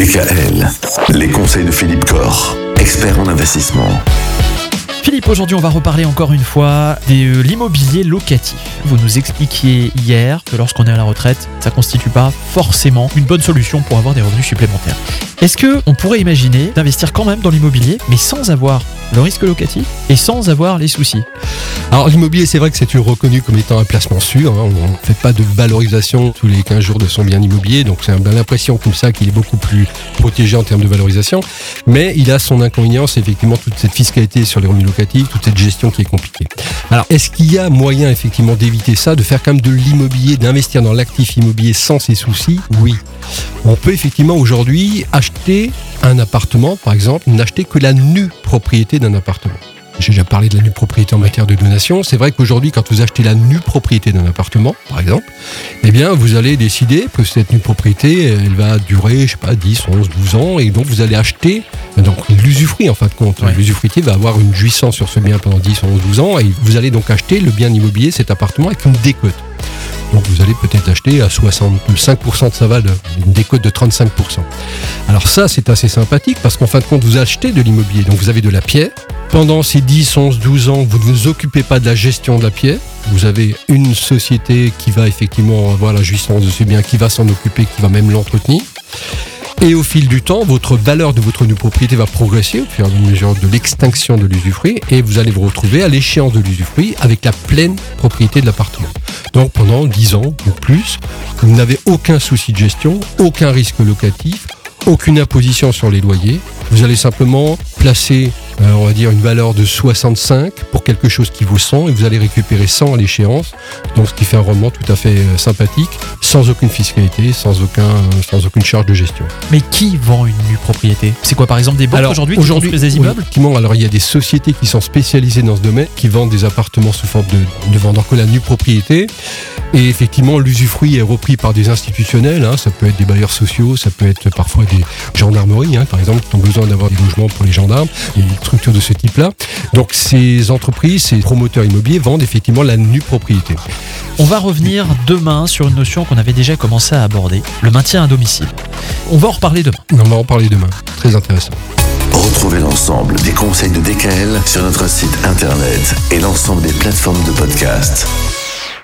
DKL, les conseils de Philippe Corr, expert en investissement. Philippe, aujourd'hui on va reparler encore une fois de l'immobilier locatif. Vous nous expliquiez hier que lorsqu'on est à la retraite, ça constitue pas forcément une bonne solution pour avoir des revenus supplémentaires. Est-ce que on pourrait imaginer d'investir quand même dans l'immobilier, mais sans avoir le risque locatif et sans avoir les soucis? Alors l'immobilier, c'est vrai que c'est reconnu comme étant un placement sûr. hein. On ne fait pas de valorisation tous les 15 jours de son bien immobilier, donc c'est bien l'impression comme ça qu'il est beaucoup plus protégé en termes de valorisation. Mais il a son inconvénient, c'est effectivement toute cette fiscalité sur les revenus locatifs, toute cette gestion qui est compliquée. Alors est-ce qu'il y a moyen effectivement d'éviter ça, de faire quand même de l'immobilier, d'investir dans l'actif immobilier sans ces soucis? Oui. On peut effectivement aujourd'hui acheter un appartement, par exemple, n'acheter que la nue propriété d'un appartement. J'ai déjà parlé de la nue propriété en matière de donation. C'est vrai qu'aujourd'hui, quand vous achetez la nue propriété d'un appartement, par exemple, eh bien, vous allez décider que cette nue propriété, elle va durer, je sais pas, 10, 11, 12 ans, et donc vous allez acheter donc l'usufruit en fin de compte. Ouais. L'usufruitier va avoir une jouissance sur ce bien pendant 10, 11, 12 ans, et vous allez donc acheter le bien immobilier, cet appartement, avec une décote. Donc vous allez peut-être acheter à 65% de sa valeur, une décote de 35%. Alors ça, c'est assez sympathique parce qu'en fin de compte, vous achetez de l'immobilier, donc vous avez de la pierre. Pendant ces 10, 11, 12 ans, vous ne vous occupez pas de la gestion de la pierre. Vous avez une société qui va effectivement avoir la jouissance de ce bien, qui va s'en occuper, qui va même l'entretenir. Et au fil du temps, votre valeur de votre propriété va progresser au fur et à mesure de l'extinction de l'usufruit et vous allez vous retrouver à l'échéance de l'usufruit avec la pleine propriété de l'appartement. Donc pendant 10 ans ou plus, vous n'avez aucun souci de gestion, aucun risque locatif, aucune imposition sur les loyers. Vous allez simplement placer, euh, on va dire, une valeur de 65 pour quelque chose qui vaut 100 et vous allez récupérer 100 à l'échéance. Donc ce qui fait un rendement tout à fait euh, sympathique, sans aucune fiscalité, sans, aucun, sans aucune charge de gestion. Mais qui vend une nue propriété? C'est quoi par exemple des banques aujourd'hui qui construisent des oui, immeubles? effectivement, alors il y a des sociétés qui sont spécialisées dans ce domaine, qui vendent des appartements sous forme de, de vendant que la nue propriété. Et effectivement, l'usufruit est repris par des institutionnels. hein. ça peut être des bailleurs sociaux, ça peut être parfois des gendarmeries, hein, par exemple, qui ont besoin d'avoir des logements pour les gendarmes, des structures de ce type-là. Donc ces entreprises, ces promoteurs immobiliers vendent effectivement la nue propriété. On va revenir demain sur une notion qu'on avait déjà commencé à aborder, le maintien à domicile. On va en reparler demain. On va en parler demain. Très intéressant. Retrouvez l'ensemble des conseils de DKL sur notre site internet et l'ensemble des plateformes de podcast.